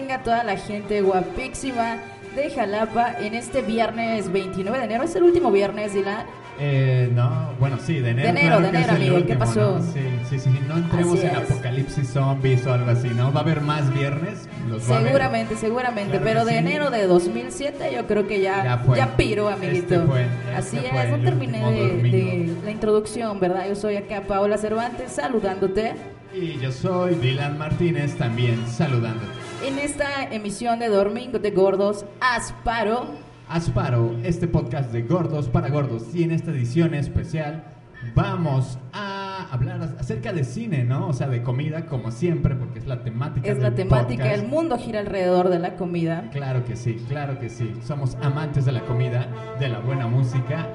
Tenga toda la gente guapísima de Jalapa en este viernes 29 de enero. ¿Es el último viernes, Dylan? Eh, no, bueno, sí, de enero. De enero, claro de es enero, amigo, ¿qué último, pasó? ¿no? Sí, sí, sí, no entremos Así en es. apocalipsis zombies o algo así, ¿no? Va a haber más viernes, los. Seguramente, seguramente. Claro pero de sí. enero de 2007 yo creo que ya, Ya fue. ya piro, amiguito. Este fue, Así este es, fue no el terminé de, de la introducción, ¿verdad? Yo soy acá Paola Cervantes saludándote Y yo soy Dylan Martínez también saludándote. En esta emisión de Domingo de Gordos Asparo. Asparo, este podcast de gordos para gordos y en esta edición especial vamos a hablar acerca de cine, ¿no? O sea, de comida como siempre porque es la temática Es la temática, podcast. el mundo gira alrededor de la comida. Claro que sí, claro que sí. Somos amantes de la comida, de la buena música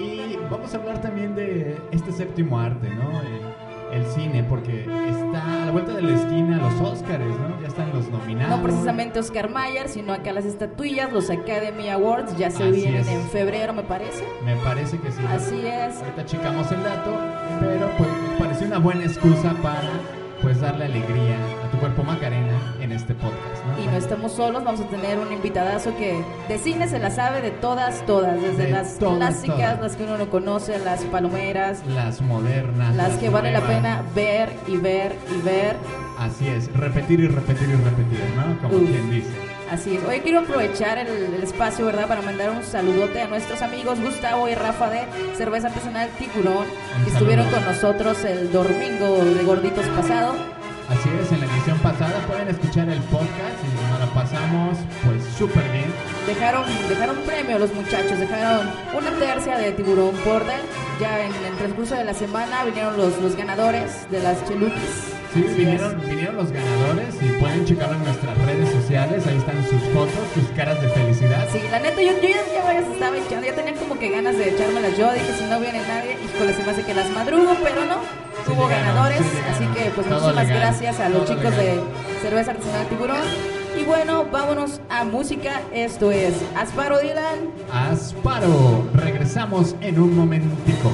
y vamos a hablar también de este séptimo arte, ¿no? El, el cine, porque está a la vuelta de la esquina los Óscares, ¿no? Ya están los nominados. No precisamente Oscar Mayer, sino acá las estatuillas, los Academy Awards, ya se Así vienen es. en febrero, me parece. Me parece que sí. Así es. Ahorita checamos el dato, pero pues nos pareció una buena excusa para pues darle alegría cuerpo Macarena en este podcast, ¿no? Y no estamos solos, vamos a tener un invitadazo que de cine se la sabe de todas, todas, desde De las todas, clásicas, todas. las que uno no conoce, las palomeras, Las modernas. las que vale la nuevas. pena ver y ver y ver. Así es, repetir y repetir y repetir, ¿no? Como Uf. quien dice. Así es. Hoy quiero aprovechar el, el espacio, ¿verdad?, para mandar un saludote a nuestros amigos Gustavo y Rafa de Cerveza Artesanal Tiburón, que estuvieron con nosotros el domingo de Gorditos pasado. Así es, en la edición pasada pueden escuchar el podcast y nos la pasamos pues súper bien. Dejaron, dejaron premio los muchachos, dejaron una tercia de tiburón border. Ya en el transcurso de la semana vinieron los, los ganadores de las cheluquis. Sí, vinieron, vinieron los ganadores y pueden checarlo en nuestras redes sociales, ahí están sus fotos, sus caras de felicidad. Sí, la neta, yo, yo ya, ya varias estaba echando, ya tenía como que ganas de echármelas yo. Dije, si no viene nadie, híjole, se me hace que las madrugo, pero no. Sí Hubo llegaron, ganadores, sí así que pues Todo muchísimas legal, gracias a los todo chicos legal. de Cerveza Artesanal Tiburón. Y bueno, vámonos a música. Esto es Asparo Dylan. Asparo, regresamos en un momentico.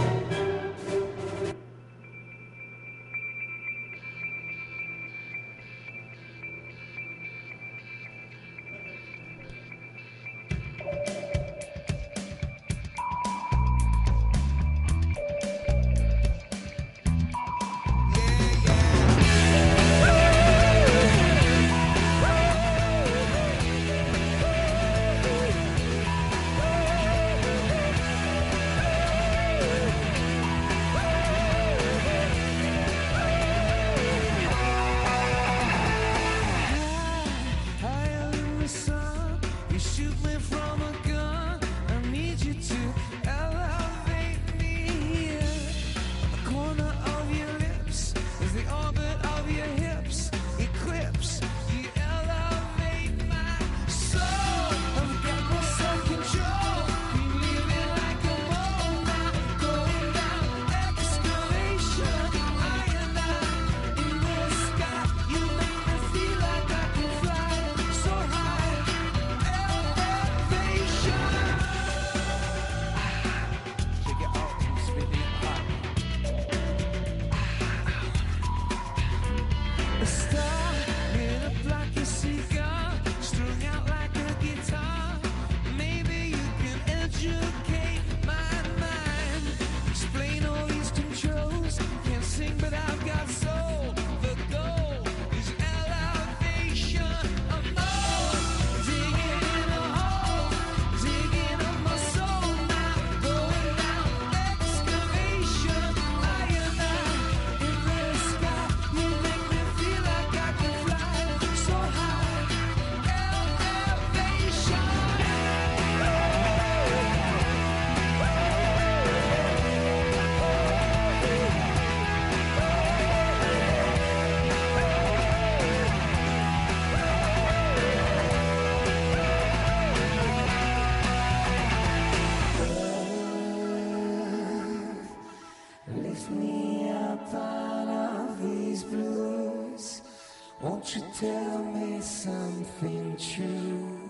Tell me something true?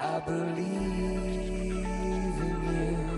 I believe in you.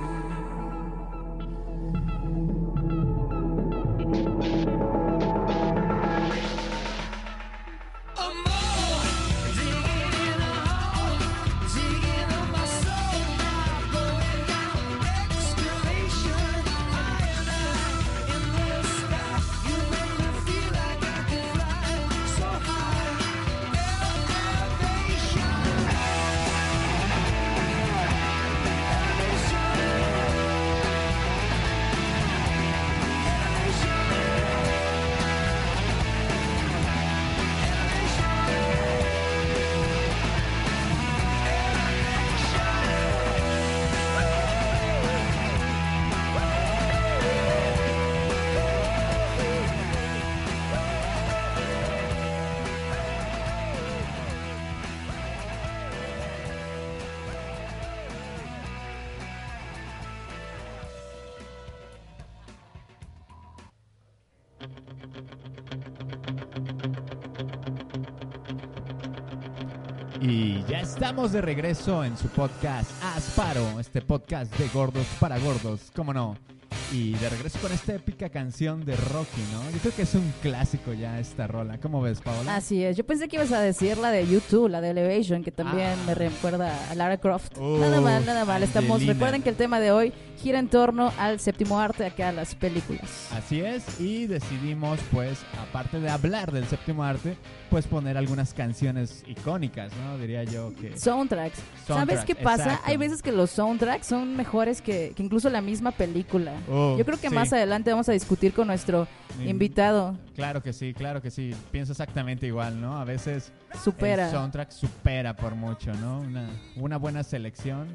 Ya estamos de regreso en su podcast Asparo, este podcast de gordos para gordos, cómo no. Y de regreso con esta épica canción de Rocky, ¿no? Yo creo que es un clásico ya esta rola. ¿Cómo ves, Paola? Así es, yo pensé que ibas a decir la de YouTube, la de Elevation, que también Ah. me recuerda a Lara Croft. Oh, nada mal, nada mal. Estamos, Angelina. recuerden que el tema de hoy gira en torno al séptimo arte acá, las películas. Así es, y decidimos, pues, aparte de hablar del séptimo arte, pues poner algunas canciones icónicas, ¿no? Diría yo que... Soundtracks. ¿Sabes qué pasa? exacto. Hay veces que los soundtracks son mejores que, que incluso la misma película. Oh, Yo creo que sí. más adelante vamos a discutir con nuestro invitado. Claro que sí, claro que sí. Pienso exactamente igual, ¿no? A veces Supera. el soundtrack supera por mucho, ¿no? Una, una buena selección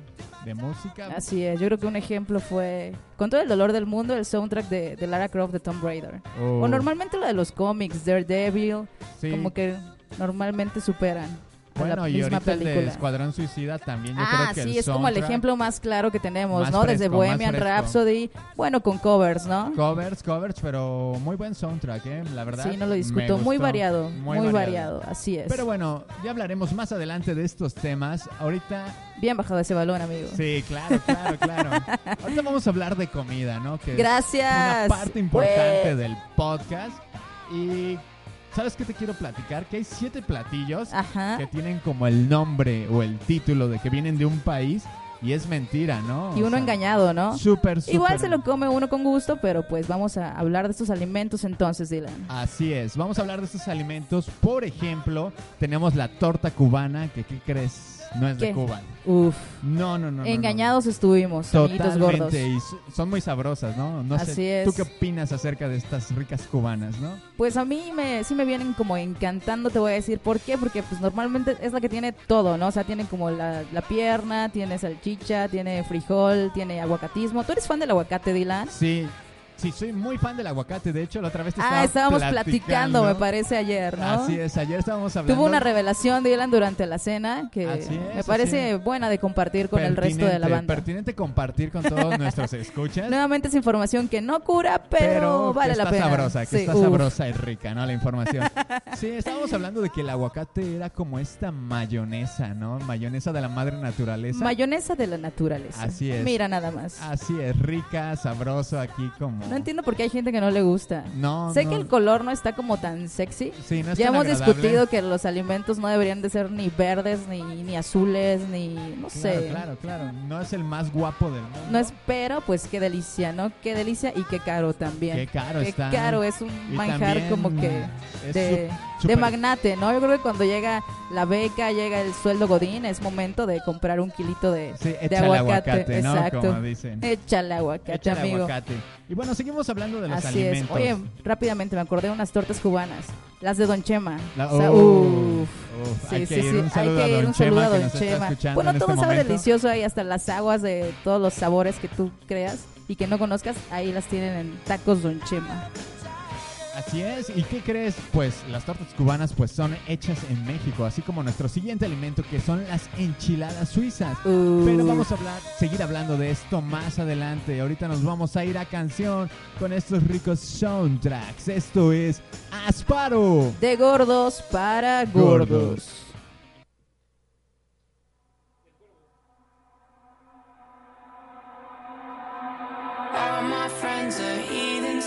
de música. Así es, yo creo que un ejemplo fue, con todo el dolor del mundo, el soundtrack de, de Lara Croft de Tomb Raider. Oh, O normalmente lo de los cómics, Daredevil, sí. como que normalmente superan Bueno, la y misma ahorita el de película. Escuadrón Suicida también. Yo ah, creo que sí, es como el ejemplo más claro que tenemos, ¿no? Desde fresco, Bohemian. Rhapsody, bueno, con covers, ¿no? Covers, covers, pero muy buen soundtrack, ¿eh? La verdad. Sí, no lo discuto. Muy variado, muy, variado. así es. Pero bueno, ya hablaremos más adelante de estos temas. Ahorita, Bien bajado ese balón, amigo. sí, claro, claro, claro. Ahorita vamos a hablar de comida, ¿no? Que es Gracias. una parte importante Güey. del podcast. Y, ¿sabes qué te quiero platicar? Que hay siete platillos Ajá. que tienen como el nombre o el título de que vienen de un país y es mentira, ¿no? Y O uno sea, engañado, ¿no? Súper, súper. Igual se lo come uno con gusto, pero pues vamos a hablar de estos alimentos entonces, Dylan. Así es, vamos a hablar de estos alimentos. Por ejemplo, tenemos la torta cubana, que ¿qué crees? No es de ¿Qué? Cuba. Uf, No, no, no. no, no. engañados estuvimos, amiguitos gordos. Y son muy sabrosas, ¿no? No Así sé, es. ¿tú qué opinas acerca de estas ricas cubanas, no? Pues a mí me, sí me vienen como encantando, te voy a decir por qué, porque pues normalmente es la que tiene todo, ¿no? O sea, tiene como la, la pierna, tiene salchicha, tiene frijol, tiene aguacatismo. ¿Tú eres fan del aguacate, Dylan? Sí, sí, soy muy fan del aguacate. De hecho, la otra vez te estaba Ah, estábamos platicando, me parece, ayer, ¿no? Así es, ayer estábamos hablando. Tuvo una revelación, Dylan, durante la cena que es, me parece es. buena de compartir con el resto de la banda. Pertinente compartir con todos nuestros escuchas. Nuevamente es información que no cura, pero, pero vale que la está pena. sabrosa, que Sí, está uf. sabrosa y rica, ¿no? La información. Sí, estábamos hablando de que el aguacate era como esta mayonesa, ¿no? Mayonesa de la madre naturaleza. Mayonesa de la naturaleza. Así es. Mira nada más. Así es, rica, sabroso aquí como... No entiendo por qué hay gente que no le gusta. No, sé no. que el color no está como tan sexy. Sí, no es ya tan hemos agradable. discutido que los alimentos no deberían de ser ni verdes, ni, ni azules, ni no Claro, sé. claro, claro. No es el más guapo del mundo. No es pero, pues qué delicia, ¿no? Qué delicia y qué caro también. Qué caro Qué está. caro, es un Y manjar también como que es de, de magnate, ¿no? Yo creo que cuando llega la beca, llega el sueldo godín, es momento de comprar un kilito de, Sí, de échale aguacate. aguacate, ¿no? Exacto. Como dicen. Échale aguacate, Échale amigo. aguacate. Y bueno, seguimos hablando de los Así es. alimentos. Oye, rápidamente me acordé de unas tortas cubanas. Las de Don Chema. La- O sea, oh, uf. uf, Sí, hay sí, que sí. ir un Hay saludo que a ir Don un saludo Chema a que Don Chema. Bueno, en todo este sabe delicioso ahí, hasta las aguas de todos los sabores que tú creas y que no conozcas, ahí las tienen en tacos Don Chema. Así es, ¿y qué crees? Pues las tortas cubanas pues son hechas en México, así como nuestro siguiente alimento que son las enchiladas suizas. Uh. Pero vamos a hablar, seguir hablando de esto más adelante. Ahorita nos vamos a ir a canción con estos ricos soundtracks. Esto es Asparo. De gordos para gordos. All my friends are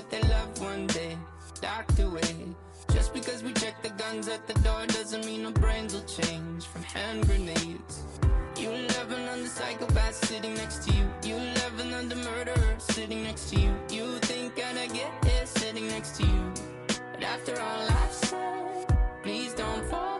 That they love one day docked away. Just because we check the guns at the door doesn't mean our brains will change from hand grenades. You loving on the psychopath sitting next to you. You loving on the murderer sitting next to you. You think I'd get here sitting next to you. But after all I've said, please don't forget.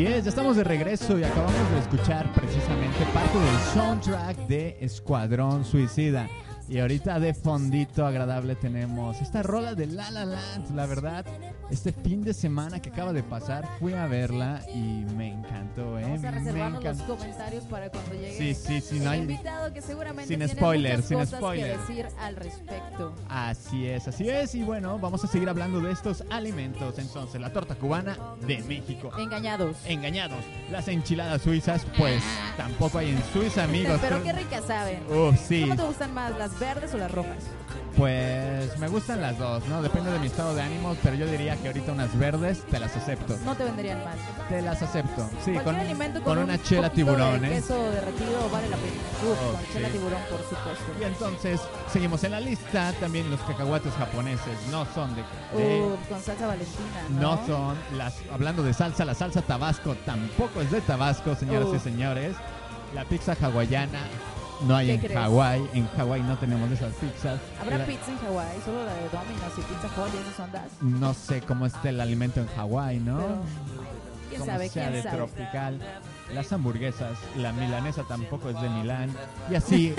Así es, ya estamos de regreso y acabamos de escuchar precisamente parte del soundtrack de Escuadrón Suicida. Y ahorita de fondito agradable tenemos esta rola de La La Land. La verdad, este fin de semana que acaba de pasar fui a verla y me encantó, ¿eh? Vamos a me reservarnos los comentarios para cuando llegue Sí, sí, sí, el no hay- invitado que seguramente sin tiene spoiler, muchas sin cosas spoiler. que decir al respecto. Así es, así es. Y bueno, vamos a seguir hablando de estos alimentos. Entonces, la torta cubana de México. Engañados. Engañados. Las enchiladas suizas, pues tampoco hay en Suiza, amigos. Pero qué ricas saben. Uf, sí. ¿Cómo te gustan más, las verdes o las rojas? Pues me gustan las dos, ¿no? Depende de mi estado de ánimo, pero yo diría que ahorita unas verdes te las acepto. No te vendrían mal. Te las acepto. Sí, Cualquier con, alimento con con, una un chela tiburón, de ¿eh? queso derretido vale la pena. Uf, con chela tiburón, por supuesto. Y entonces, seguimos en la lista. También los cacahuates japoneses no son de... de- Uf, con salsa valentina, ¿no? no son las hablando de salsa, la salsa tabasco tampoco es de Tabasco, señoras y señores. La pizza hawaiana no hay ¿Qué en? Hawái. En Hawái no tenemos esas pizzas. ¿Habrá La- pizza en Hawái? Solo la de Domino's y Pizza Hut y esas ondas. No sé cómo esté el alimento en Hawái, ¿no? Pero, ¿Quién Como sabe? sea ¿Quién de sabe? tropical. Las hamburguesas, la milanesa tampoco es de Milán. Y así,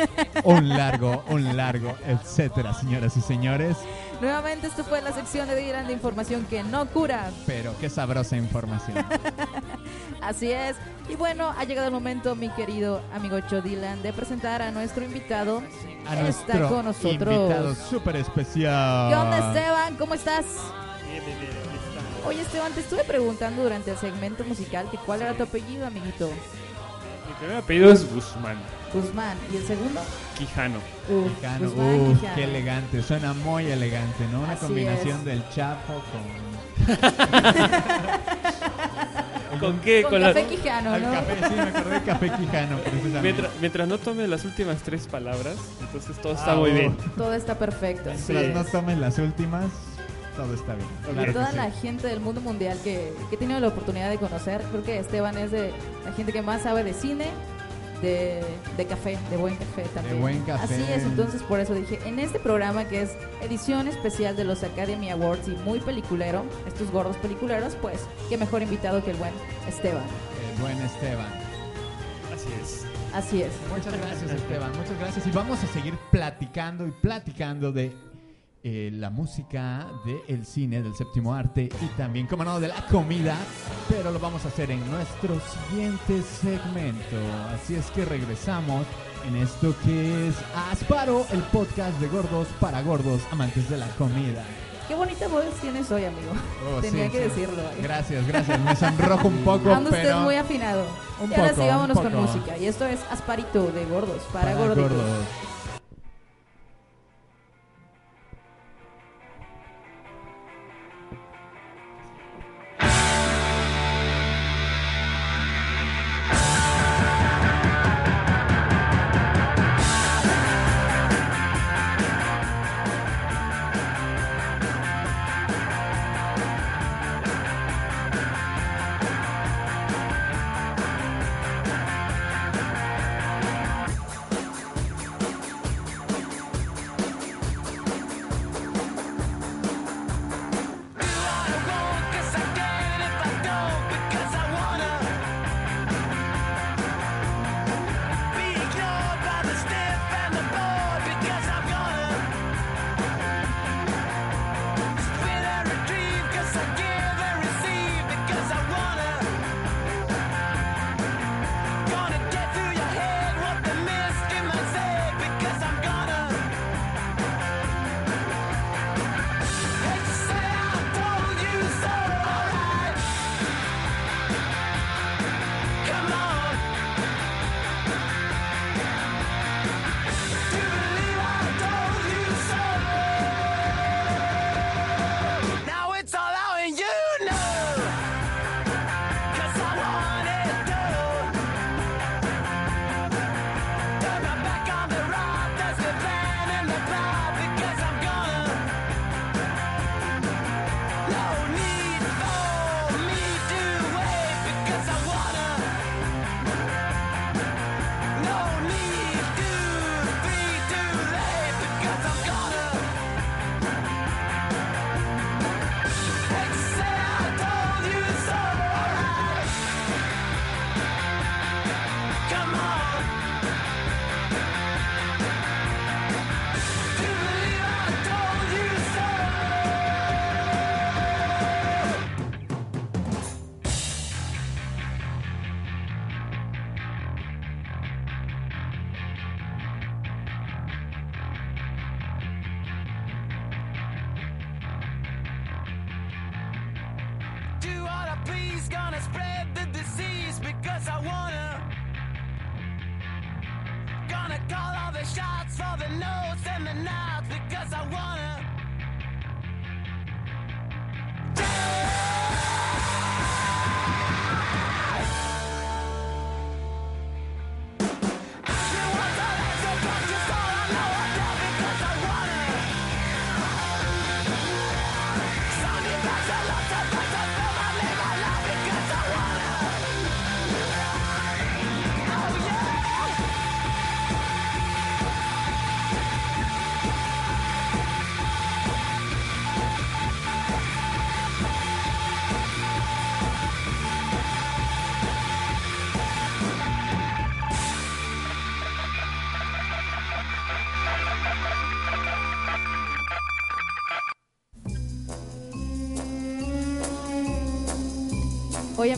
un largo, un largo, etcétera, señoras y señores. Nuevamente, esto fue la sección de Dylan de información que no cura. Pero qué sabrosa información. Así es. Y bueno, ha llegado el momento, mi querido amigo Cho Dylan, de presentar a nuestro invitado. A Está nuestro con nosotros. invitado súper especial. ¿Qué onda, Esteban? ¿Cómo estás? Oye, Esteban, te estuve preguntando durante el segmento musical que cuál era tu apellido, amiguito. Mi primer apellido es Guzmán, Guzmán. ¿Y el segundo? Quijano. Uf, Quijano. Guzmán Uf, Quijano. qué elegante. Suena muy elegante, ¿no? Una Así combinación es. del Chapo con. ¿Con qué? Con Con la- café Quijano, Al ¿no? café, sí, me acordé de café Quijano, precisamente. Mientras, mientras no tome las últimas tres palabras, entonces todo está Ah, muy oh. bien. Todo está perfecto. Mientras Sí. no tomen las últimas, todo está bien. Claro que Toda sí. la gente del mundo mundial que, que he tenido la oportunidad de conocer, creo que Esteban es de la gente que más sabe de cine, de, de café, de buen café también. buen café. Así es, entonces por eso dije, en este programa que es edición especial de los Academy Awards y muy peliculero, estos gordos peliculeros, pues qué mejor invitado que el buen Esteban. El buen Esteban. Así es. Así es. Muchas gracias, Esteban. Muchas gracias. Y vamos a seguir platicando y platicando de eh, la música, del cine, del séptimo arte y también, como no, de la comida. Pero lo vamos a hacer en nuestro siguiente segmento. Así es que regresamos en esto que es Asparo, el podcast de gordos para gordos, amantes de la comida. Qué bonita voz tienes hoy, amigo. Oh, Tenía sí, que sí. decirlo. Gracias, gracias. Me sonrojo un poco, Anda usted pero muy afinado. un y ahora poco, sí, vámonos con música. Y esto es Asparito de Gordos, para, gordos.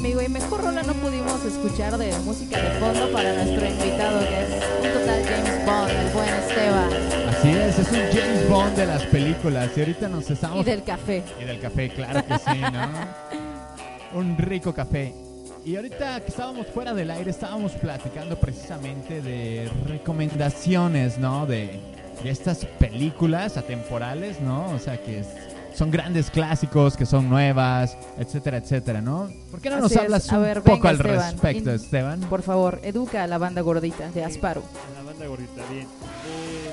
Amigo, y mejor rola no pudimos escuchar de música de fondo para nuestro invitado, que es un total James Bond, el buen Esteban. Así es, es un James Bond de las películas. Y ahorita nos estamos. Y del café. Y del café, claro que sí, ¿no? Un rico café. Y ahorita que estábamos fuera del aire, estábamos platicando precisamente de recomendaciones, ¿no? De, de estas películas atemporales, ¿no? O sea, que es- son grandes clásicos, que son nuevas, etcétera, etcétera, ¿no? ¿Por qué no nos Así hablas un ver, poco venga, al Esteban. respecto, In- Esteban? Por favor, educa a la banda gordita de Asparo. A la banda gordita, bien. Eh,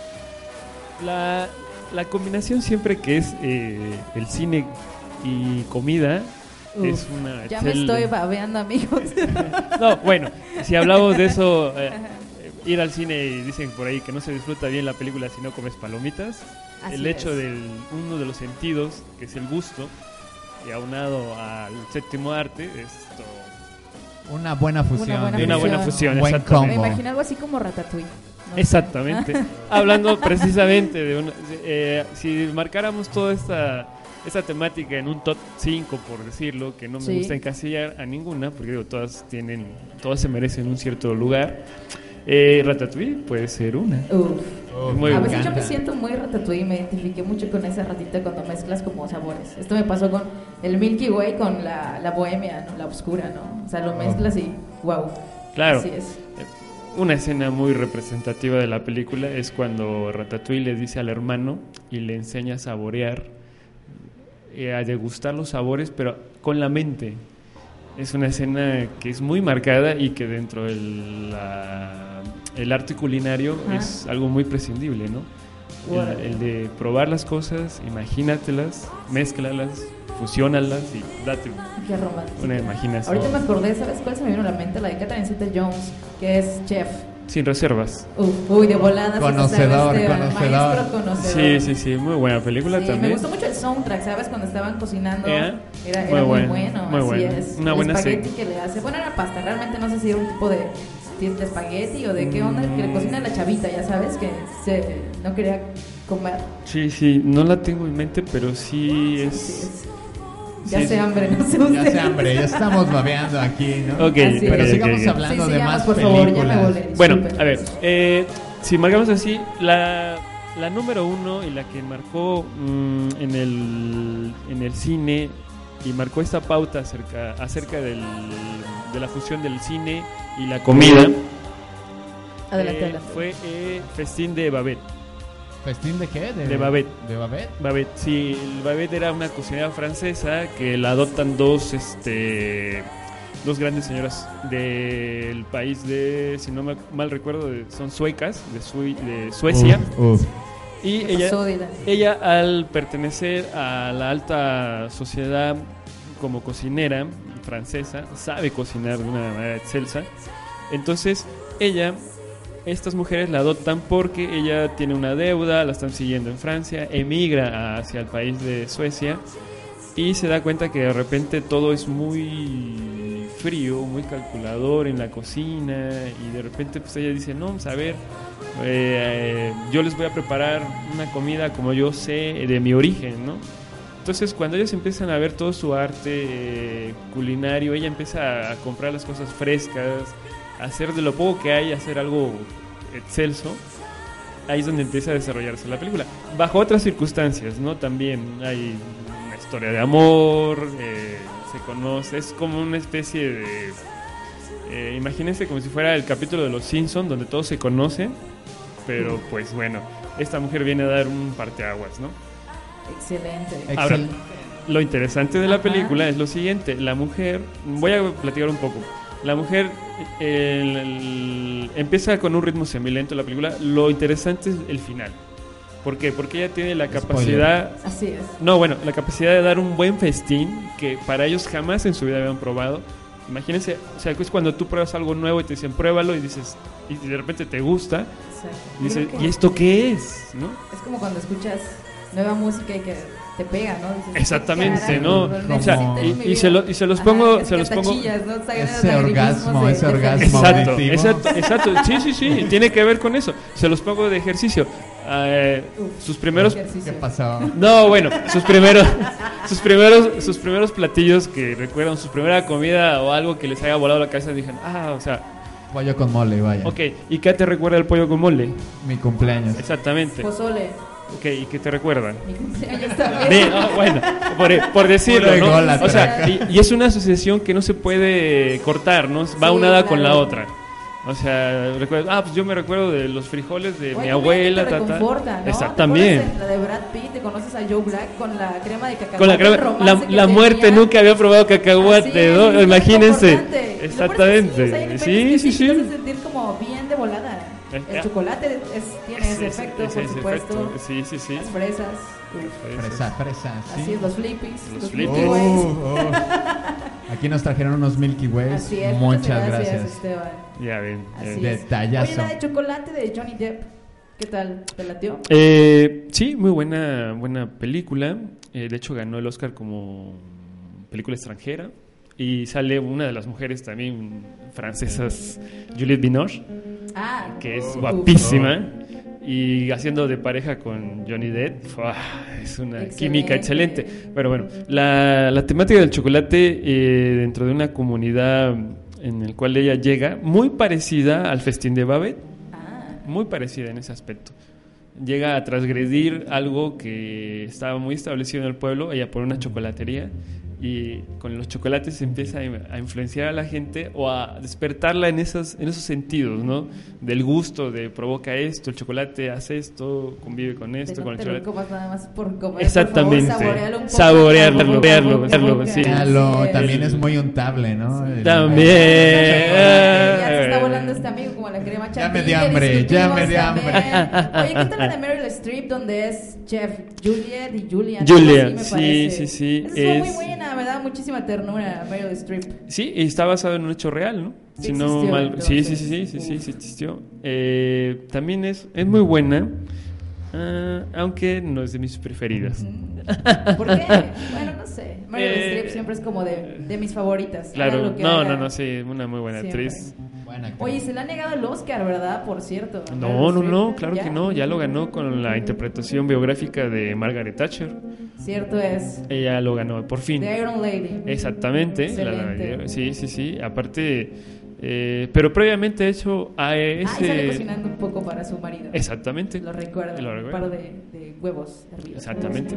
la, la combinación siempre que es eh, el cine y comida Uf, es una Ya me estoy babeando, amigos. No, bueno, si hablamos de eso, eh, ir al cine y dicen por ahí que no se disfruta bien la película si no comes palomitas. Así el hecho es. de uno de los sentidos, que es el gusto, y aunado al séptimo arte, esto Una buena fusión. buena de una buena fusión. fusión. Buen exactamente. Me combo. imagino algo así como Ratatouille. ¿no? Exactamente. Hablando precisamente de una. eh, si marcáramos toda esta, esta temática en un top 5, por decirlo, que no me Sí. gusta encasillar a ninguna, porque digo, todas tienen. Todas se merecen un cierto lugar. Eh, Ratatouille puede ser una. Uf. Uf, Muy a veces yo me siento muy ratatouille y me identifiqué mucho con esa ratita cuando mezclas como sabores. Esto me pasó con el Milky Way con la, la bohemia, ¿no? la oscura, ¿no? O sea, lo mezclas y wow. Claro. Así es. Una escena muy representativa de la película es cuando Ratatouille le dice al hermano y le enseña a saborear, eh, a degustar los sabores, pero con la mente. Es una escena que es muy marcada y que dentro del la- el arte culinario Ajá. es algo muy prescindible, ¿no? Wow. El, el de probar las cosas, imagínatelas, mézclalas, fusiónalas y date Qué romántico. una imaginación. Ahorita me acordé, ¿sabes cuál se me vino a la mente? La de Catherine Zeta-Jones, que es chef. Sin reservas. Uf, uy, de volada. sí Conocedor, Esteban, conocedor. Maestro conocedor. Sí, sí, sí, muy buena película Sí, me también. gustó mucho el soundtrack, ¿sabes? Cuando estaban cocinando. ¿Eh? Era, Muy era muy, bueno, bueno, muy así bueno. es. Una el buena espagueti serie. que le hace. Bueno, era pasta, realmente no sé si era un tipo de, de espagueti o de qué onda, que le cocina a la chavita, ya sabes, que se, no quería comer. Sí, sí, no la tengo en mente, pero sí Así es... es. Ya sí, sé sí. hambre, no sé Ya sé, hambre, ya estamos babeando aquí, ¿no? Ok, Así Pero sigamos hablando Sí, de sigamos, más por favor, ya me películas. volé. Bueno, a ver, eh, si marcamos así, la, la número uno y la que marcó mm, en, el, en el cine y marcó esta pauta acerca, acerca del, de la fusión del cine y la comida Adelante, eh, adelante. fue eh, Festín de Babette. ¿Festín de qué? De Babette. ¿De Babette? Babette, sí, el Babette era una cocinera francesa que la adoptan dos, este, dos grandes señoras del país de, si no me mal recuerdo, de- son suecas, de, Sui- de Suecia. Uf, uf. Y ¿Qué ella, ella al pertenecer a la alta sociedad como cocinera francesa, sabe cocinar de una manera excelsa. Entonces, ella, estas mujeres la adoptan porque ella tiene una deuda, la están siguiendo en Francia, emigra hacia el país de Suecia y se da cuenta que de repente todo es muy frío, muy calculador en la cocina y de repente pues ella dice, no, vamos a ver, eh, yo les voy a preparar una comida como yo sé de mi origen, ¿no? Entonces cuando ellos empiezan a ver todo su arte eh, culinario, ella empieza a comprar las cosas frescas, hacer de lo poco que hay, hacer algo excelso. Ahí es donde empieza a desarrollarse la película. Bajo otras circunstancias, ¿no? También hay una historia de amor, eh, se conoce, es como una especie de... eh, imagínense como si fuera el capítulo de Los Simpson donde todos se conocen, pero pues bueno, esta mujer viene a dar un parteaguas, ¿no? Excelente. Ahora, Excel- lo interesante de la Ajá. película es lo siguiente, la mujer, voy a platicar un poco, la mujer el- el- empieza con un ritmo semilento la película, lo interesante es el final. ¿Por qué? Porque ella tiene la Spoiler. capacidad, Así es. no, bueno, la capacidad de dar un buen festín que para ellos jamás en su vida habían probado. Imagínense, o sea, que es cuando tú pruebas algo nuevo y te dicen pruébalo y dices, y de repente te gusta, Exacto. y dices, ¿y esto qué es? ¿No? Es como cuando escuchas nueva música y que te pega, ¿no? Dices, Exactamente, "Carajo, ¿no? O sea, y- mi y vida". se lo- y se los Ajá, pongo- casi se los pongo- ¿no? Ese orgasmo, de- ese de orgasmo. Exacto, exacto, exacto. Sí, sí, sí, tiene que ver con eso. Se los pongo de ejercicio. eh, sus primeros. ¿Qué pasó? no, bueno, sus primeros, sus primeros, sus primeros platillos que recuerdan, su primera comida o algo que les haya volado la cabeza, dijeron, ah, o sea, Pollo con mole, vaya. ok, ¿y qué te recuerda el pollo con mole? Mi cumpleaños. Exactamente. Pozole. Ok, ¿y qué te recuerda? Mi cumpleaños también. De- ah, bueno, por, por decirlo, ¿no? O sea, y, y es una asociación que no se puede cortar, ¿no? Va Sí, unada con la claro. otra. O sea, recuerdo, ah, pues yo me recuerdo de los frijoles de Oye, mi abuela, que te tata. ¿no? Exacto, ¿Te La de Brad Pitt, te conoces a Joe Black con la crema de cacahuate. Con la, crema- la, que la muerte tenía. nunca había probado cacahuate, es, ¿no? bien Imagínense. que Exactamente. Sí, Sí, que sí, sí. Hace sentir como bien de volada. Eh, El ah. chocolate es- tiene ese, Ese- efecto, ese- por ese supuesto. efecto. Sí, sí, sí. Las fresas. uf, Fresa, fresa, sí. Así es, los flippies. Los Los, flippies. Milky Oh, Ways. oh. Aquí nos trajeron unos Milky Ways. Así es, Muchas gracias. Esteban. Ya es. Detallazo. Oye, la de chocolate de Johnny Depp, ¿qué tal? ¿Te latió? Eh, sí, muy buena, buena película. Eh, de hecho, ganó el Oscar como película extranjera. Y sale una de las mujeres también francesas, Juliette Binoche, Ah, que es guapísima. Y haciendo de pareja con Johnny Depp, ¡fua! es una Excelente. química excelente. Pero bueno, la, la temática del chocolate eh, dentro de una comunidad en el cual ella llega, muy parecida al festín de Babette, Ah, muy parecida en ese aspecto. Llega a transgredir algo que estaba muy establecido en el pueblo, ella pone una chocolatería y con los chocolates se empieza a, a influenciar a la gente o a despertarla en esos, en esos sentidos, ¿no? Del gusto, de provoca esto, el chocolate hace esto, convive con esto, con el chocolate. comas nada más por comer. Exactamente. Por favor, saborealo un poco. Saborearlo, verlo, sí. También es muy untable, ¿no? El- También. Ya se está volando este amigo como la crema Ya me chantilly di hambre, ya me di hambre. Oye, ¿qué tal la de Meryl Streep donde es chef Juliet y Julian? Julia, Algo así me sí, sí, sí, es- muy buena, me da muchísima ternura Meryl Streep. Sí, y está basado en un hecho real, ¿no? Sí si no existió, mal, sí, sí, sí, sí, sí, sí, sí existió. Eh, también es, es muy buena, ah, aunque no es de mis preferidas. ¿Por qué? Bueno, no sé. Meryl Eh, Streep siempre es como de, de mis favoritas. Claro, lo que no, haga. no, no, sí, una muy buena Siempre. actriz. Buena. Oye, se le ha negado el Oscar, ¿verdad? Por cierto. No, no, no, claro que no, ya lo ganó con la interpretación biográfica de Margaret Thatcher. Cierto es. Ella lo ganó, por fin. The Iron Lady. Exactamente. la- sí, sí, sí. Aparte, eh, pero previamente hecho a Ah, y sale ese... cocinando un poco para su marido. Exactamente. Lo recuerdo. Lo Un par de, de huevos hervidos. Exactamente.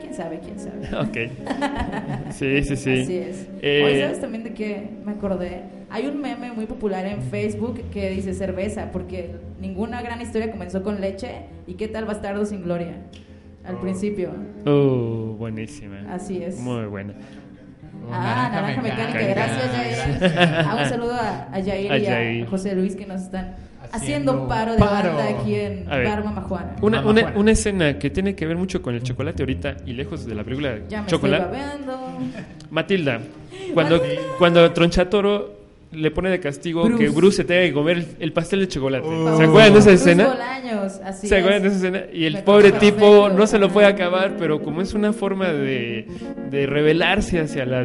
¿Quién sabe? ¿Quién sabe? Ok. Sí, sí, sí. Así es. Eh, Oye, ¿sabes también de qué me acordé? Hay un meme muy popular en Facebook que dice cerveza, porque ninguna gran historia comenzó con leche. ¿Y qué tal Bastardo sin Gloria? Al principio. Oh, buenísima. Así es. Muy buena. Ah, naranja mecánica. Gracias, Jair. Ah, un saludo a, a Jair A y Jair. a José Luis que nos están Haciendo haciendo paro de paro. banda aquí en. Bar Mamajuana. Una, una, una escena que tiene que ver mucho con el chocolate ahorita y lejos de la película Ya me Chocolate. Matilda, cuando, cuando Tronchatoro le pone de castigo Bruce. que Bruce se tenga que comer el, el pastel de chocolate. Oh. ¿Se acuerdan de esa escena? Bolaños, así ¿Se es. acuerdan de esa escena? Y el pobre tipo no se lo puede acabar, pero como es una forma de, de rebelarse hacia la...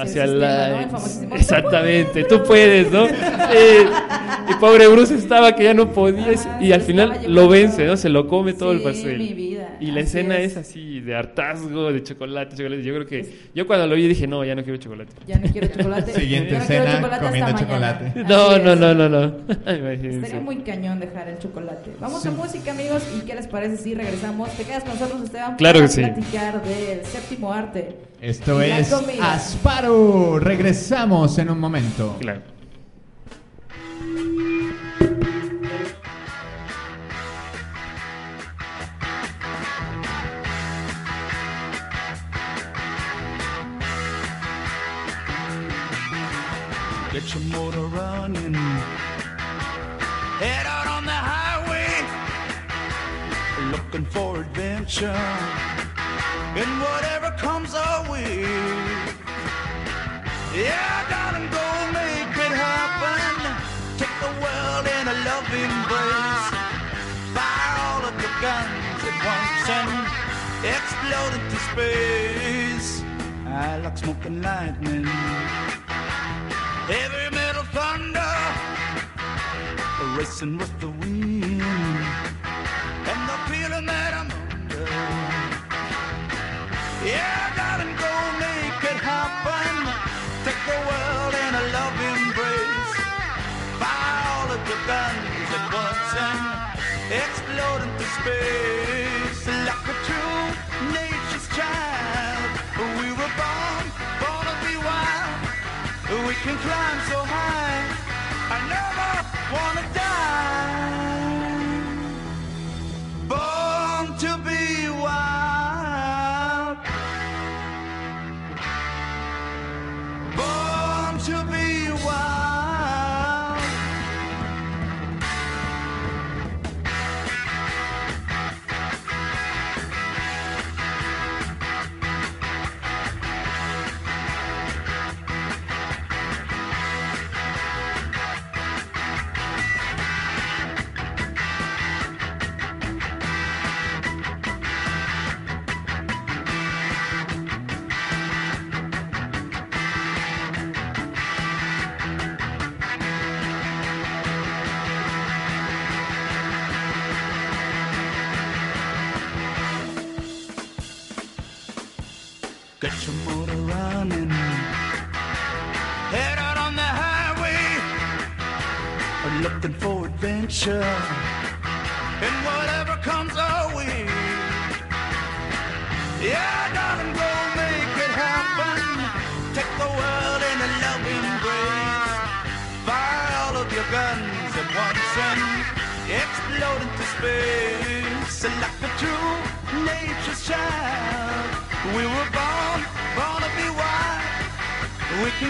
hacia la sistema, ¿no? El famosísimo, "Tú exactamente, tú puedes, ¿no? Eh, y pobre Bruce estaba que ya no podía y al final lo vence, ¿no? Se lo come todo el pastel. mi vida, Y la así escena es. es. así de hartazgo, de chocolate, chocolate. Yo creo que yo cuando lo vi dije, no, ya no quiero chocolate. Ya no quiero chocolate. Siguiente Ya no escena, chocolate comiendo chocolate. No, no, no, no, no. Estaría muy cañón dejar el chocolate. Vamos a música, amigos. ¿Y qué les parece si regresamos? ¿Te quedas con nosotros, Esteban? Claro para que sí. platicar del séptimo arte. Esto es comida. Asparo. Regresamos en un momento. Claro. Get your motor running. Head out on the highway. Looking for adventure. And whatever comes our way. Yeah, darling, go make it happen. Take the world in a loving embrace. Fire all of the guns at once and explode into space. I like smoking lightning Heavy metal thunder racing with the wind. And the feeling that I'm under. Yeah, darling, go make it happen. Take the world in a love embrace. Fire all of the guns at once and explode into space. Can climb so high. I never wanna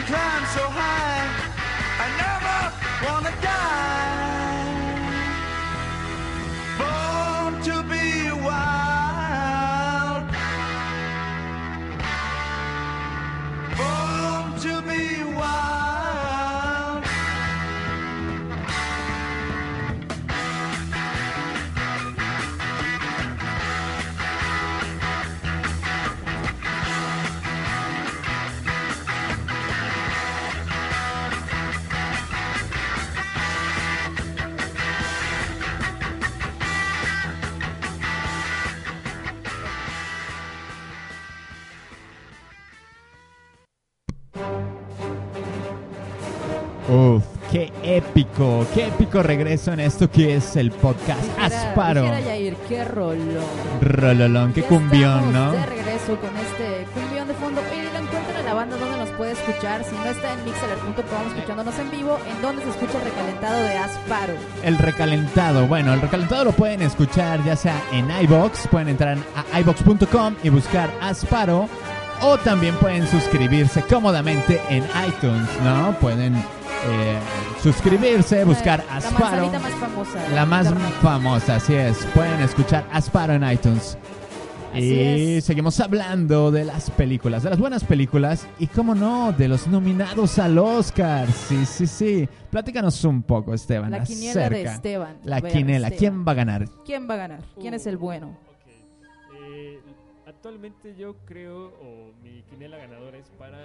climb so high. I never wanna die. Épico, qué épico regreso en esto que es el podcast Dijera- Asparo. dijera Yair, qué rollo. Rololón, qué cumbión, ¿no? De regreso con este cumbión de fondo. ¿y lo encuentran en la banda donde nos puede escuchar? Si no está en mixeler.com escuchándonos en vivo, ¿en dónde se escucha el recalentado de Asparo? El recalentado, bueno, el recalentado lo pueden escuchar ya sea en iBox, pueden entrar a iBox.com y buscar Asparo, o también pueden suscribirse cómodamente en iTunes, ¿no? Pueden eh, suscribirse, buscar La Asparo. manzanita más famosa. de La más internet. famosa, así es. Pueden escuchar Asparo en iTunes. Así y es. seguimos hablando de las películas, de las buenas películas y, cómo no, de los nominados al Oscar. Sí, sí, sí. Platícanos un poco, Esteban. La quiniela de acerca. Esteban. La ver, quinela. Esteban. ¿Quién va a ganar? ¿Quién va a ganar? ¿Quién es el bueno? Eh, actualmente yo creo, o mi quinela ganadora es para...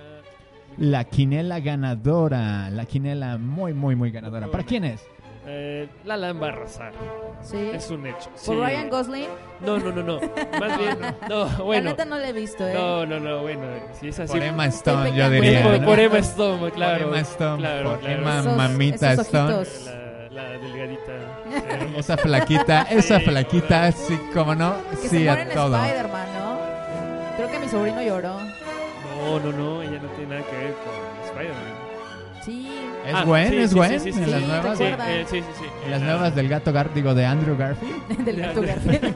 La quinela ganadora. La quinela muy, muy, muy ganadora. ¿Para quién es? Eh, La Land va a arrasar. ¿Sí? Es un hecho. ¿Por sí. Ryan Gosling? No, no, no, no. Más bien, no, bueno. La neta no la he visto, ¿eh? No, no, no, bueno, si es así. Por Emma Stone, yo diría. por, ¿no? por Emma Stone, claro. Por Emma Stone, claro, por claro. Emma Esos- Mamita esos Stone. La, la delgadita. Esa flaquita, esa Sí, flaquita, sí, como no, Que sí se a todo. Spider-Man, ¿no? Creo que mi sobrino lloró. No, no, no, ella no tiene nada que ver con Spider-Man. Sí. Es Ah, Gwen, sí, es sí, Gwen sí, sí, en sí. las Sí, nuevas. Sí, ¿Recuerda? eh, sí, sí, sí. En las Eh, nuevas del gato Gar, digo, de Andrew Garfield. Del gato. Garfield.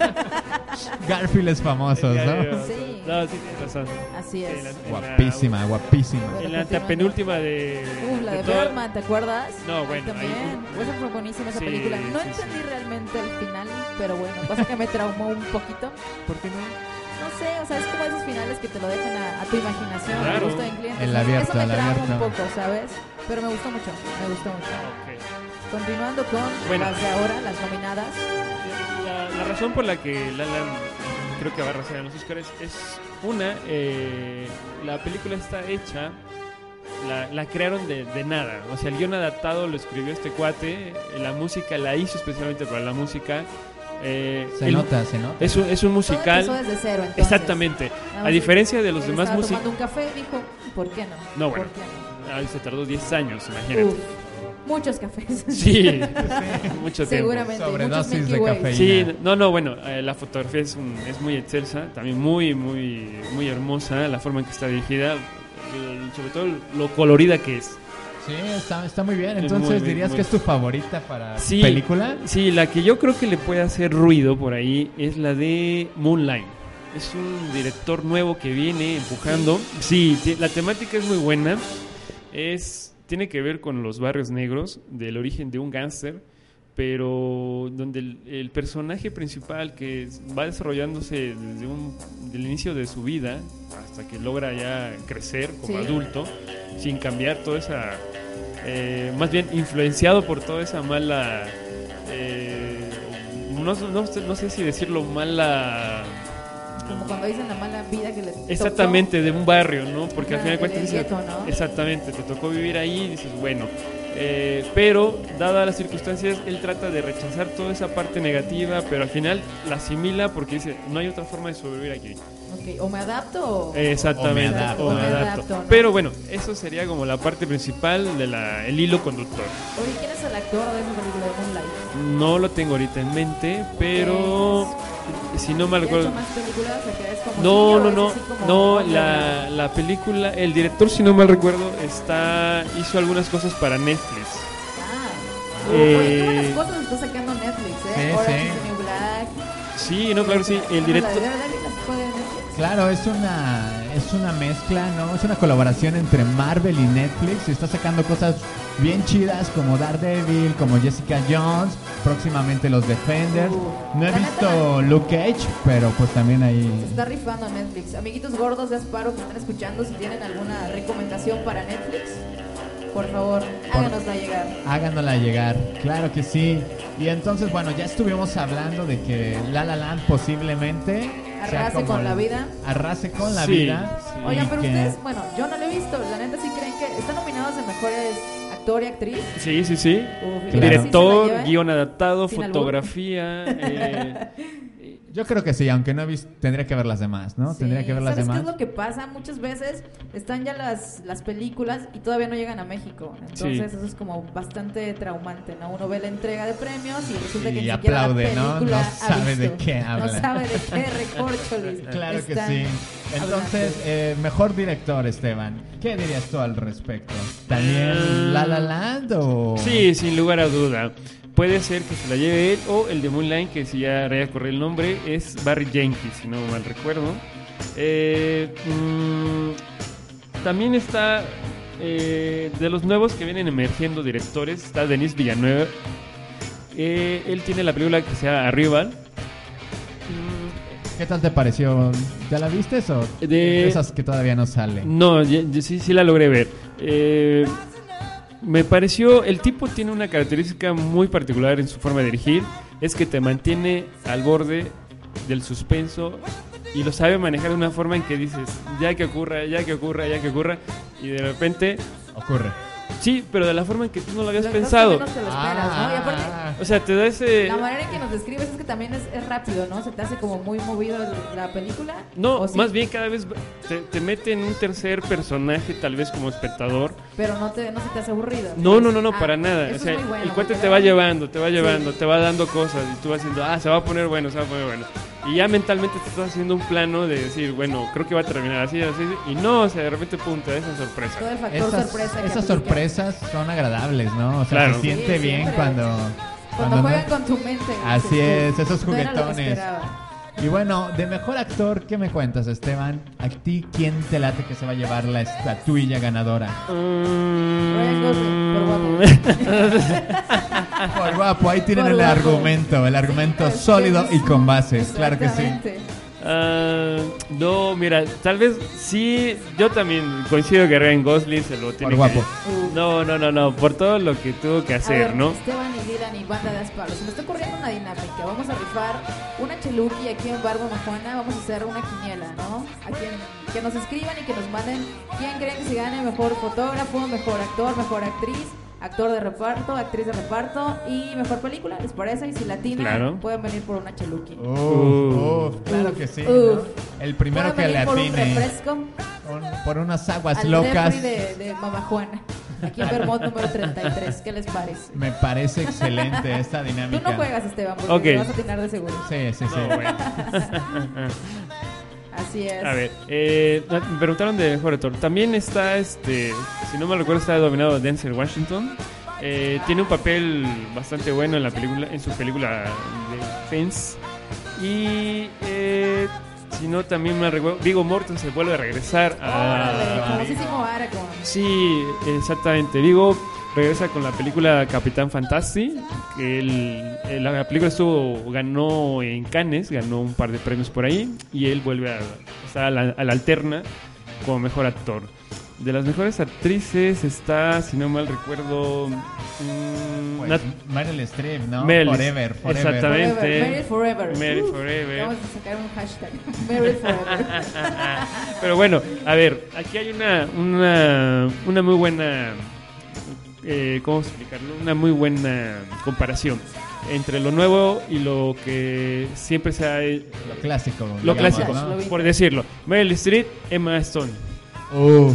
Garfield es famoso, ¿no? Sí. No, sí, tienes razón. Así Sí, es. la- en la- Guapísima, guapísima. En la Pero antepenúltima de. Uh, la de Birdman, ¿te acuerdas? No, bueno, También. ahí- Esa fue buenísima esa Sí, película. No sí, entendí sí. realmente el final, pero bueno, pasa que me traumó un poquito. ¿Por qué no? No sé, o sea, es como esos finales que te lo dejan a, a tu imaginación, Claro. gusto del cliente. El Eso- abierto, Eso me abierto. un poco, ¿sabes? Pero me gustó mucho, me gustó mucho. Continuando con Bueno. las de ahora, las nominadas. La, la razón por la que La Land creo que va a arrasar en los Oscars es una, eh, la película está hecha, la, la crearon de, de nada. O sea, el guion adaptado lo escribió este cuate, la música la hizo especialmente para la música. Eh, Se el- nota, se nota. Es un, es un Todo musical. empezó desde cero, entonces. Exactamente. Nada A diferencia de los él demás tomando un café, dijo, ¿por qué no? No, ¿Por bueno. qué no? Ay, se tardó 10 años, imagínate. Uf, muchos cafés. Sí, mucho tiempo. Seguramente. Sobredosis muchos de cafeína. Sí, no, no, bueno, eh, la fotografía es, un- es muy excelsa, también muy, muy, muy hermosa, la forma en que está dirigida, el- sobre todo lo colorida que es. Sí, está, está muy bien. Es Entonces, muy ¿dirías muy que es tu favorita para Sí, película? Sí, la que yo creo que le puede hacer ruido por ahí es la de Moonlight. Es un director nuevo que viene empujando. Sí, la temática es muy buena. Es tiene que ver con los barrios negros, del origen de un gángster, pero donde el, el personaje principal que va desarrollándose desde un, del inicio de su vida hasta que logra ya crecer como Sí. adulto, sin cambiar toda esa eh, más bien influenciado por toda esa mala eh, no, no sé- no sé si decirlo mala Como cuando dicen la mala vida que le tocó. exactamente de un barrio no porque al final de cuentas gueto, ¿no? exactamente te tocó vivir ahí y dices bueno eh, pero dadas las circunstancias él trata de rechazar toda esa parte negativa pero al final la asimila porque dice no hay otra forma de sobrevivir aquí Ok, O me adapto o... Exactamente. O me adapto. o me O me adapto. Pero bueno, eso sería como la parte principal del el hilo conductor. Oye, ¿quién es el actor de esa película de Moonlight? No lo tengo ahorita en mente, pero si no mal ¿Ya ha recuerdo. más películas? ¿O que es como No, no, no, no, la, la película, el director, si no mal recuerdo, está hizo algunas cosas para Netflix. Ah. Oye, qué Eh, buenas cosas está sacando Netflix, ¿eh? Sí, Orange sí. New Black. Sí, no, claro, sí, el director. Claro, es una es una mezcla, ¿no? Es una colaboración entre Marvel y Netflix y está sacando cosas bien chidas como Daredevil, como Jessica Jones, próximamente los Defenders. Uh, No he visto Luke Cage, pero pues también Se ahí está rifando Netflix. Amiguitos gordos de Asparo que están escuchando, si tienen alguna recomendación para Netflix, por favor, háganosla llegar. háganosla llegar. Claro que sí. Y entonces, bueno, ya estuvimos hablando de que La La Land posiblemente Arrase con la vida. Arrase con la Sí, vida. sí. Oigan, pero que- ustedes, bueno, yo no lo he visto. La neta sí creen que están nominados de mejores actor y actriz. Sí, sí, sí. Uf, Claro. Director, ¿sí guion adaptado, fotografía. eh, Yo creo que sí, aunque no he visto, tendría que ver las demás, ¿no? Sí. Tendría que ver las ¿Sabes demás. qué es lo que pasa? Muchas veces están ya las, las películas y todavía no llegan a México. Entonces Sí. eso es como bastante traumante, ¿no? Uno ve la entrega de premios y resulta Y que ni siquiera aplaude, la ¿no? película No ha sabe de visto. qué habla. No sabe de qué recorcholis Claro que sí. Entonces, eh, mejor director, Esteban. ¿Qué dirías tú al respecto? ¿También La La Land o...? Sí, sin lugar a duda. Puede ser que se la lleve él o el de Moonlight, que si ya recorre el nombre, es Barry Jenkins, si no mal recuerdo. Eh, mm, también está eh, de los nuevos que vienen emergiendo directores, está Denis Villanueva. Eh, él tiene la película que se llama Arrival. ¿Qué tal te pareció? ¿Ya la viste o De- esas que todavía no salen? No, sí, sí la logré ver. Eh, me pareció, el tipo tiene una característica muy particular en su forma de dirigir, es que te mantiene al borde del suspenso y lo sabe manejar de una forma en que dices, ya que ocurra, ya que ocurra, ya que ocurra, y de repente, Ocurre. Sí, pero de la forma en que tú no lo habías Lo que pensado. menos te lo esperas, ¿no? Y aparte, Ah, O sea, te da ese... la manera en que nos describes es que también es, es rápido, ¿no? Se te hace como muy movido la película. No, más bien cada vez te, te mete en un tercer personaje, tal vez como espectador, Pero no, te, no se te hace aburrido. No, no, no, no, Ah, para nada. eso O sea, es muy bueno, el cuate te va llevando, te va llevando, Sí. te va dando cosas y tú vas diciendo, ah, se va a poner bueno, se va a poner bueno. Y ya mentalmente te estás haciendo un plano de decir, bueno, creo que va a terminar así, así, y no, o sea, de repente, pum, te da esa sorpresa. Todo el factor esas, sorpresa. que esas aplica. sorpresas son agradables, ¿no? O sea, Claro. se siente Sí, bien siempre. cuando... Cuando no- juegan con tu mente. Así es, esos "No era lo que juguetones". esperaba. Y bueno, de mejor actor, ¿qué me cuentas, Esteban? ¿A ti quién te late que se va a llevar la estatuilla ganadora? Ryan Mm. Gosling, por guapo. Por guapo, ahí tienen Por el guapo. argumento, el argumento Sí, sólido y con bases, claro que sí. Ah, no, mira, tal vez sí, yo también coincido que Ryan Gosling se lo tiene Por que- guapo. No, no, no, no, por todo lo que tuvo que A hacer, ver, ¿no? Esteban y Dylan y banda de Asparo. Se me está ocurriendo una dinámica. Vamos a rifar una cheluqui aquí en Barba Majona. Vamos a hacer una quiniela, ¿no? A quien, que nos escriban y que nos manden quién creen que se gane mejor fotógrafo, mejor actor, mejor actriz, actor de reparto, actriz de reparto y mejor película. ¿Les parece? Y si latina, Claro. pueden venir por una cheluqui. Uf, uf, claro que sí. ¿no? Uf. El primero Pueden que le venir por un atine refresco un- por unas aguas al locas. de, de Mama Juana. aquí en Vermont número 33. ¿Qué les parece? Me parece excelente esta Tú dinámica. no juegas, Esteban, porque Ok. te vas a atinar de seguro. Sí, sí, sí. No, bueno. Así es. A ver, eh, me preguntaron de mejor actor. También está, este, si no me recuerdo, está dominado Denzel Washington. Eh, tiene un papel bastante bueno en la película, en su película de Fence. Y eh, si no, también me recuerdo, Vigo Mortensen vuelve a regresar Órale, a... famosísimo Aragorn. Sí, exactamente. Vigo regresa con la película Capitán Fantasy. Que el- el- la película estuvo ganó en Cannes, ganó un par de premios por ahí. Y él vuelve a estar a la, a la alterna como mejor actor. De las mejores actrices está, si no mal recuerdo, mm, Pues, Nat- Meryl Streep, ¿no? Meryl- Forever, forever. Exactamente. Forever, Meryl Forever. Meryl Uf, Forever. Vamos a sacar un hashtag. Meryl Forever. Pero bueno, a ver, aquí hay una, una, una muy buena, eh, ¿cómo explicarlo? Una muy buena comparación entre lo nuevo y lo que siempre se ha... Lo clásico. Lo digamos, clásico, por decirlo. Meryl Streep, Emma Stone. Uh,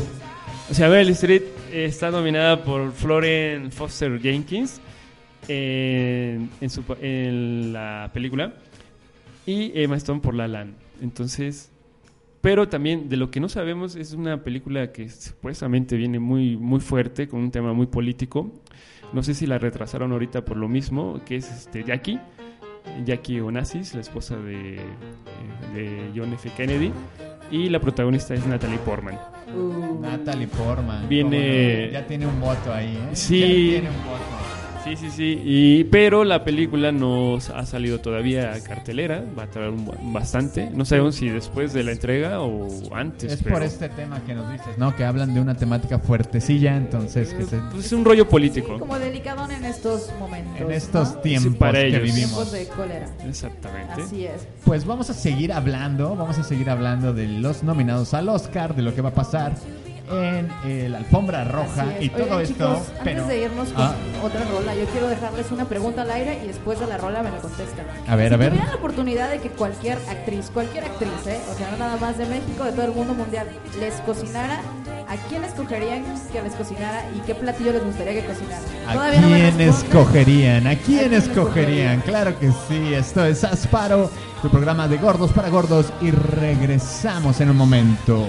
O sea, Meryl Streep está nominada por Florence Foster Jenkins en, en su, en la película y Emma Stone por La Land. Entonces, pero también de lo que no sabemos es una película que supuestamente viene muy muy fuerte con un tema muy político. No sé si la retrasaron ahorita por lo mismo, que es este Jackie, Jackie Onassis, la esposa de, eh, de John F. Kennedy, y la protagonista es Natalie Portman. Uh, Natalie Portman. Viene-. Ya tiene un voto ahí, ¿eh? Sí. Ya tiene un voto. Sí, sí, sí. Y, pero la película no ha salido todavía a cartelera. Va a tardar un, bastante. No sabemos si después de la entrega o antes. Es pero- por este tema que nos dices, ¿no? Que hablan de una temática fuertecilla, entonces que se... Pues es un rollo político. como delicadón en estos momentos. En estos ¿no? tiempos para que ellos. vivimos. Tiempos de cólera. Exactamente. Así es. Pues vamos a seguir hablando, vamos a seguir hablando de los nominados al Oscar, de lo que va a pasar en eh, la alfombra roja y todo esto. chicos, pero antes de irnos con Ah, otra rola, yo quiero dejarles una pregunta al aire y después de la rola me la contestan. A ver, si a ver. la oportunidad de que cualquier actriz, cualquier actriz, ¿eh? o sea, no nada más de México, de todo el mundo mundial, les cocinara, ¿a quién escogerían que les cocinara y qué platillo les gustaría que cocinara? ¿A Todavía quién escogerían? ¿A quién quién escogerían? escogerían? Claro que sí, esto es Asparo, tu programa de gordos para gordos y regresamos en un momento.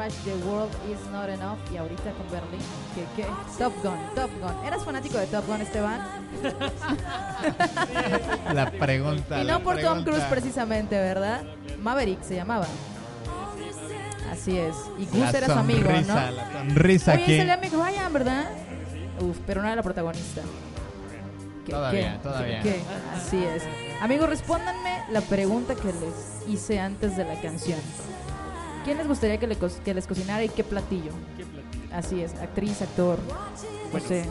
Garbage, The World Is Not Enough. Y ahorita con Berlin, ¿qué, qué? Top Gun, Top Gun. ¿Eras fanático de Top Gun, Esteban? La pregunta. y no por Tom. Cruise precisamente, ¿verdad? Maverick se llamaba. Así es. Y Gus era su amigo, ¿no? La sonrisa Oye, el amigo Ryan, ¿verdad? Uf, pero no era la protagonista. ¿Qué, Todavía, qué, todavía. qué? Así es. Amigos, respóndanme la pregunta que les hice antes de la canción. ¿Quién les gustaría que, le co- que les cocinara y qué platillo? ¿Qué platillo? Así es, actriz, actor, no sé,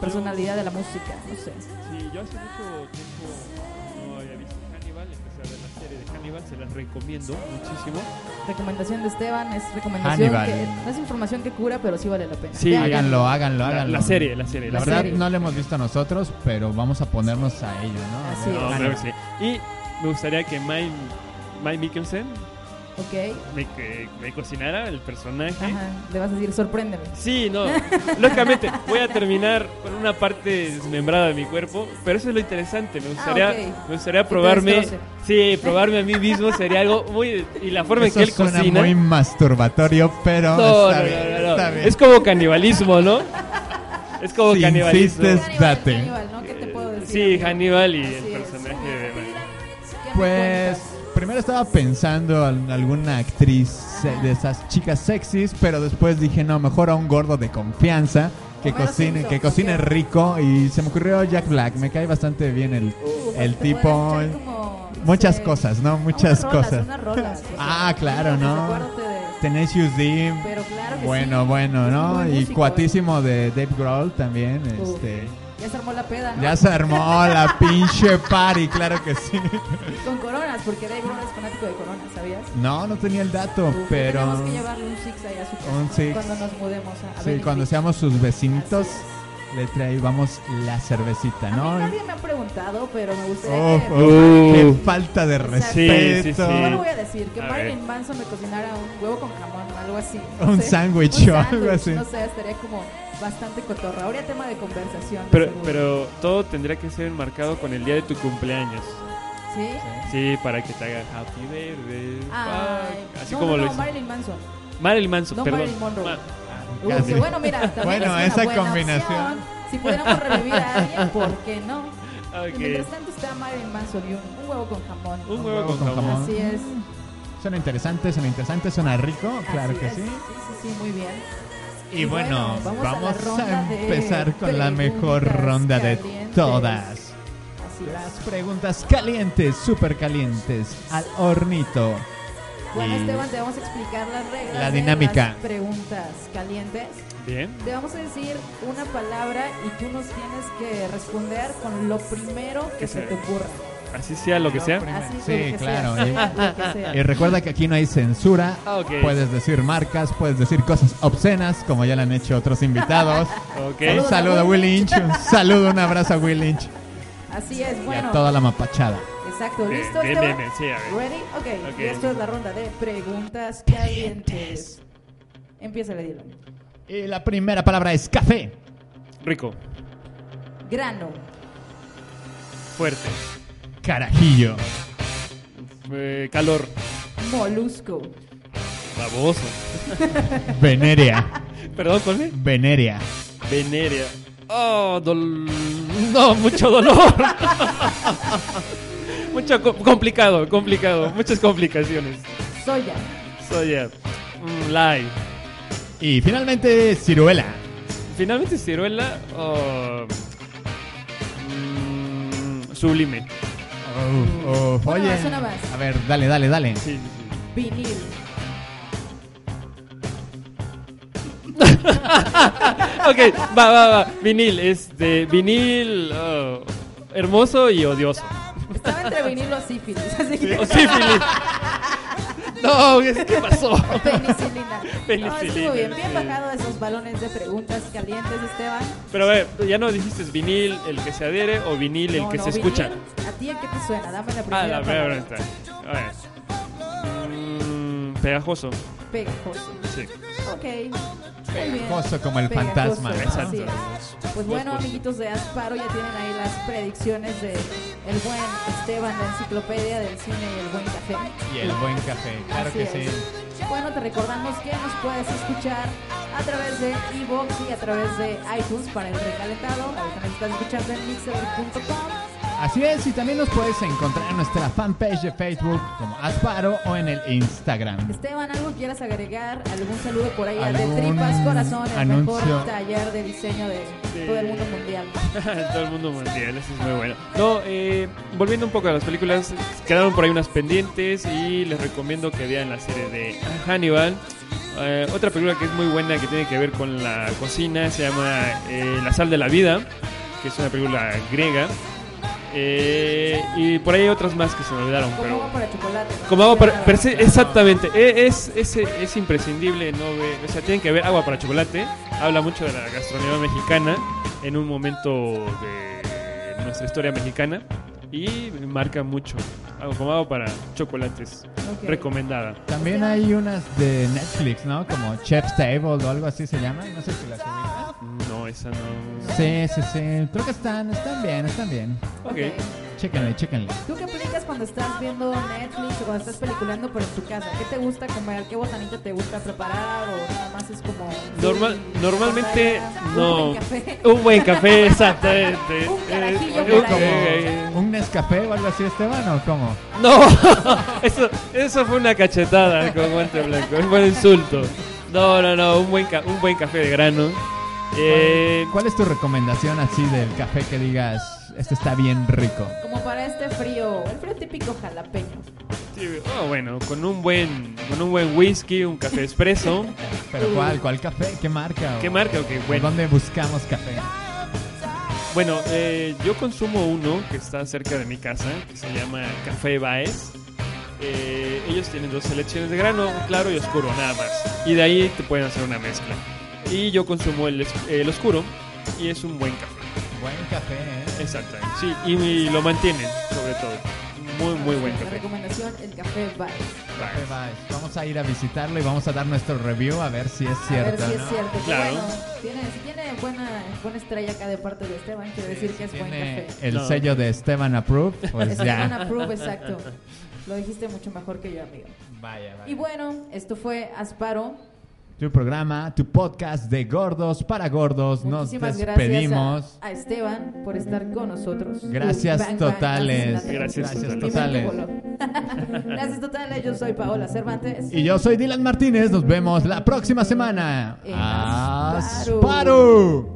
personalidad de la música, no sé. Sí, yo hace mucho tiempo no había visto Hannibal, empecé a ver la serie de Hannibal, se las recomiendo muchísimo. Recomendación de Esteban es recomendación Hannibal. que no es información que cura, pero sí vale la pena. Sí, Vean, Háganlo, háganlo, La, háganlo. la serie, la serie. La La verdad serie. no lo hemos visto nosotros, pero vamos a ponernos a ello, ¿no? Así A ver, es. No, que sí. Y me gustaría que Mike, Mike Mikkelsen Ok, me, que- me cocinara el personaje. ajá, le vas a decir sorpréndeme. Sí, no. Lógicamente, voy a terminar con una parte desmembrada de mi cuerpo, pero eso es lo interesante. Me gustaría, Ah, ok. me gustaría te probarme. Sí, probarme a mí mismo sería algo muy. Y la forma en que él suena cocina. muy masturbatorio, pero No, está no, bien, no, no, está bien. Es como canibalismo, ¿no? Es como Si canibalismo. insistes, date. Hannibal, ¿no? ¿Qué te puedo decir? Sí? Hannibal y Así el es. personaje bien. de. ¿Qué me Pues cuentas? Primero estaba pensando en alguna actriz de esas chicas sexys, pero después dije, no, mejor a un gordo de confianza que Homero cocine, Simpson, que cocine rico y se me ocurrió Jack Black, me cae bastante bien el, Uh, el te tipo como, muchas cosas, ¿no? Muchas unas rolas, cosas. unas rolas, o sea, Ah, claro, ¿no? Tenacious D, Pero claro que bueno, sí. bueno, ¿no? Y músico, cuatísimo de Dave Grohl también, este... Ya se armó la peda, ¿no? Ya se armó la pinche party, claro que sí. Con coronas, porque Dave Grohl es fanático de coronas, ¿sabías? No, no tenía el dato, Uf, pero... Tenemos que llevarle un six ahí a su casa. Un six. Cuando nos mudemos a, a Sí, cuando seamos sus vecinitos, le traíamos la cervecita, A mí ¿no? nadie me ha preguntado, pero me gustaría que... uf, Uh. qué falta de respeto. Sí, sí, sí. Yo lo voy a decir, que A Marilyn. Manson me cocinara un huevo con jamón o algo así. no Un sándwich o algo así. No sé, estaría como bastante cotorra. Habría tema de conversación. de Pero, seguro. pero todo tendría que ser enmarcado con el día de tu cumpleaños. ¿Sí? Sí, para que te haga happy birthday. Ay, fuck. Así no, como no, lo no, hizo. Marilyn Manson. Marilyn Manson, No perdón. Marilyn Monroe. Ma- Uy, Casi. bueno, mira, también Bueno, es una esa buena combinación. opción. Si pudiéramos revivir a alguien, ¿por qué no? Ok. Y mientras tanto está Marilyn Manson y un, un huevo con jamón. Un huevo con con jamón. jamón. Así es. Suena interesante, suena interesante, suena rico, claro así que es. sí. Sí, sí, sí, muy bien. Y bueno, bueno, vamos, vamos a empezar con la mejor ronda de todas. Así Las preguntas calientes, súper calientes, al hornito. Bueno, Y Esteban, te vamos a explicar las reglas. La de dinámica. las preguntas calientes. Bien. Te vamos a decir una palabra y tú nos tienes que responder con lo primero que Que se te ocurra. Así sea lo que sea. Así Sí, lo que claro, Sea, y- sea lo que sea. Y recuerda que aquí no hay censura. Ah. Puedes decir marcas, puedes decir cosas obscenas, como ya le han hecho otros invitados. Un saludo a Will Lynch, un saludo, un abrazo a Will Lynch Así es, y bueno. a toda la mapachada. Exacto, Bien, ¿listo? bien, bien, bien, sí, a ver. ¿Ready? Ok, Ok. y esto es la ronda de preguntas calientes. Empieza a Dylan. Y la primera palabra es café. Rico. Grano, Fuerte. Carajillo. Eh, calor. molusco, Baboso. Venerea. Perdón, ¿cuál es? Venerea. Venerea. Oh, dol... No, mucho dolor. mucho co- complicado, complicado. Muchas complicaciones. soya, Soya. Mm, Lai. Y finalmente, ciruela. Finalmente ciruela. oh, mm, sublime. Uf, Una oye. más, una más. A ver, dale, dale, dale. Sí, sí, vinil, sí. Ok, va, va, va. Vinil. Es de vinil. oh, hermoso y odioso. estaba entre vinil o sífilis, así que O sífilis. No, ¿qué pasó? penicilina. Penicilina, No, estuvo bien, bien bajado esos balones de preguntas calientes, Esteban. Pero a ver, ya no dijiste vinil el que se adhiere o vinil el No, que no, se vinil, escucha. ¿A ti en qué te suena? Dame la Ah, primera la primera está. A ver. Mm, pegajoso. Pegajoso. Sí. Ok. Pegajoso como el Pegajoso, fantasma. es. Pues bueno, amiguitos de Asparo, ya tienen ahí las predicciones de el buen Esteban, la enciclopedia del cine y el buen café. Y el buen café, claro Así que es. sí. Bueno, te recordamos que nos puedes escuchar a través de Evox y a través de iTunes para el recalentado. Ahorita nos estás escuchando en mixer.com. Así es, y también nos puedes encontrar en nuestra fanpage de Facebook como Asparo o en el Instagram. Esteban, ¿algo quieras agregar? ¿Algún saludo por ahí de ¿Algún Tripas Corazón, el anuncio? mejor taller de diseño de todo el mundo mundial? Todo el mundo mundial, eso es muy bueno. No, eh, volviendo un poco a las películas, quedaron por ahí unas pendientes y les recomiendo que vean la serie de Hannibal. Eh, otra película que es muy buena que tiene que ver con la cocina se llama eh, La sal de la vida, que es una película griega. Eh, y por ahí hay otras más que se me olvidaron, Como pero agua para chocolate. ¿no? como agua para, Claro. per se- exactamente, e- es, es, es imprescindible, no ve- o sea, tienen que ver agua para chocolate, habla mucho de la gastronomía mexicana en un momento de nuestra historia mexicana y marca mucho, algo como agua para chocolates, Ok. recomendada. También hay unas de Netflix, ¿no? Como Chef's Table o algo así se llama. No sé si las ubican. No, esa no. Sí, sí, sí. Creo que están, están bien, están bien. Ok. Chéquenle, chéquenle. ¿Tú qué aplicas cuando estás viendo Netflix o cuando estás peliculando en tu casa? ¿Qué te gusta comer? ¿Qué botanita te gusta preparar? ¿O nada más es como... Normal, sí, normalmente no. Un buen café. Un buen café, exactamente. Un carajillo Eh, por un- ahí. eh, ¿Un Nescafé o algo así, Esteban, o cómo? No, eso, eso fue una cachetada con guante blanco, un insulto. No, no, no, un buen, ca- un buen café de grano. Eh, ¿Cuál es tu recomendación así del café que digas, este está bien rico? Como para este frío, el frío típico jalapeño. sí, oh, bueno, con un buen, con un buen whisky, un café espresso. ¿Pero cuál? ¿Cuál café? ¿Qué marca? ¿Qué o- marca? Ok, o bueno. ¿Dónde buscamos café? Bueno, eh, yo consumo uno que está cerca de mi casa, que se llama Café Baez. Eh, ellos tienen dos selecciones de grano, claro y oscuro, nada más. Y de ahí te pueden hacer una mezcla. Y yo consumo el, el oscuro y es un buen café. Buen café, ¿eh? Exacto, sí, y, y lo mantienen, sobre todo. Muy, muy buen La café. recomendación, el café Baez. Café Baez. Vamos a ir a visitarlo y vamos a dar nuestro review a ver si es A ver cierto. si ¿no? es cierto. que Claro. Bueno, tiene, si tiene buena, buena estrella acá de parte de Esteban, quiere decir que es buen café. el No. sello de Esteban Approved, pues Esteban ya. approve, exacto. Lo dijiste mucho mejor que yo, amigo. Vaya, vaya. Y bueno, esto fue Asparo. Tu programa, tu podcast de gordos para gordos. Nos despedimos. gracias a, a Esteban por estar con nosotros. Gracias Bang, bang, totales. gracias, Gracias Gracias totales. totales. Gracias totales. Yo soy Paola Cervantes. Y yo soy Dylan Martínez. Nos vemos la próxima semana. Asparo.